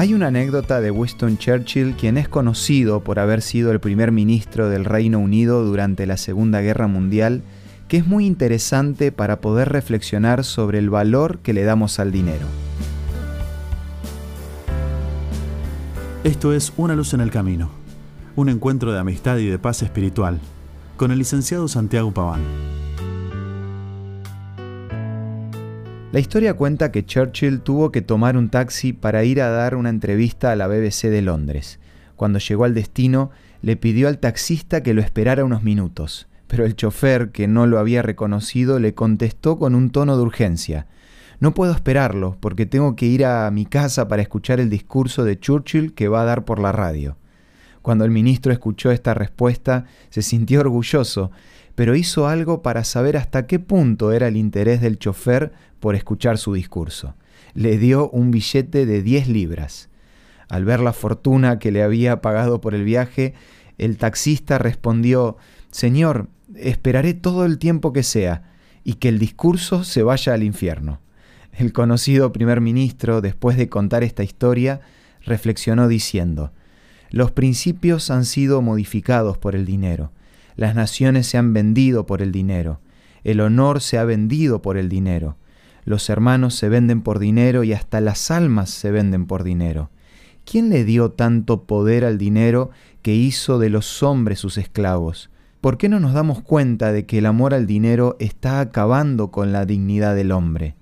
Hay una anécdota de Winston Churchill, quien es conocido por haber sido el primer ministro del Reino Unido durante la Segunda Guerra Mundial, que es muy interesante para poder reflexionar sobre el valor que le damos al dinero. Esto es Una luz en el camino, un encuentro de amistad y de paz espiritual, con el licenciado Santiago Paván. La historia cuenta que Churchill tuvo que tomar un taxi para ir a dar una entrevista a la BBC de Londres. Cuando llegó al destino, le pidió al taxista que lo esperara unos minutos, pero el chofer, que no lo había reconocido, le contestó con un tono de urgencia. No puedo esperarlo, porque tengo que ir a mi casa para escuchar el discurso de Churchill que va a dar por la radio. Cuando el ministro escuchó esta respuesta, se sintió orgulloso, pero hizo algo para saber hasta qué punto era el interés del chofer por escuchar su discurso. Le dio un billete de 10 libras. Al ver la fortuna que le había pagado por el viaje, el taxista respondió, Señor, esperaré todo el tiempo que sea, y que el discurso se vaya al infierno. El conocido primer ministro, después de contar esta historia, reflexionó diciendo, Los principios han sido modificados por el dinero, las naciones se han vendido por el dinero, el honor se ha vendido por el dinero, los hermanos se venden por dinero y hasta las almas se venden por dinero. ¿Quién le dio tanto poder al dinero que hizo de los hombres sus esclavos? ¿Por qué no nos damos cuenta de que el amor al dinero está acabando con la dignidad del hombre?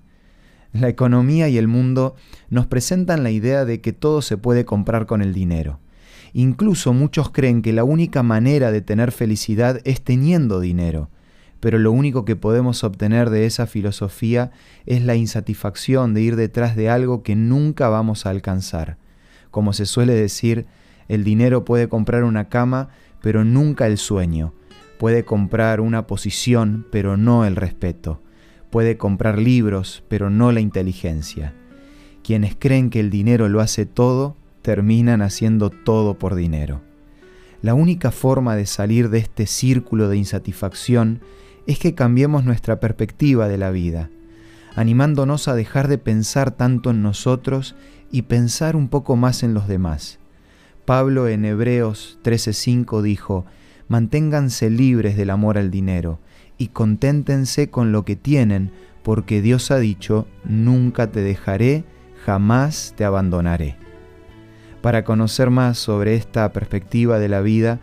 La economía y el mundo nos presentan la idea de que todo se puede comprar con el dinero. Incluso muchos creen que la única manera de tener felicidad es teniendo dinero, pero lo único que podemos obtener de esa filosofía es la insatisfacción de ir detrás de algo que nunca vamos a alcanzar. Como se suele decir, el dinero puede comprar una cama, pero nunca el sueño. Puede comprar una posición, pero no el respeto. Puede comprar libros, pero no la inteligencia. Quienes creen que el dinero lo hace todo, terminan haciendo todo por dinero. La única forma de salir de este círculo de insatisfacción es que cambiemos nuestra perspectiva de la vida, animándonos a dejar de pensar tanto en nosotros y pensar un poco más en los demás. Pablo en Hebreos 13:5 dijo, manténganse libres del amor al dinero y conténtense con lo que tienen, porque Dios ha dicho, nunca te dejaré, jamás te abandonaré. Para conocer más sobre esta perspectiva de la vida,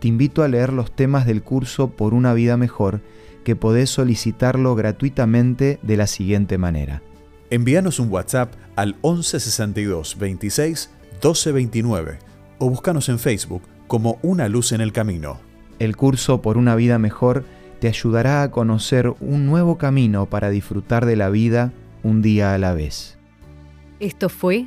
te invito a leer los temas del curso Por una vida mejor, que podés solicitarlo gratuitamente de la siguiente manera. Envíanos un WhatsApp al 1162 26 1229 o búscanos en Facebook como Una Luz en el Camino. El curso Por una vida mejor te ayudará a conocer un nuevo camino para disfrutar de la vida un día a la vez. Esto fue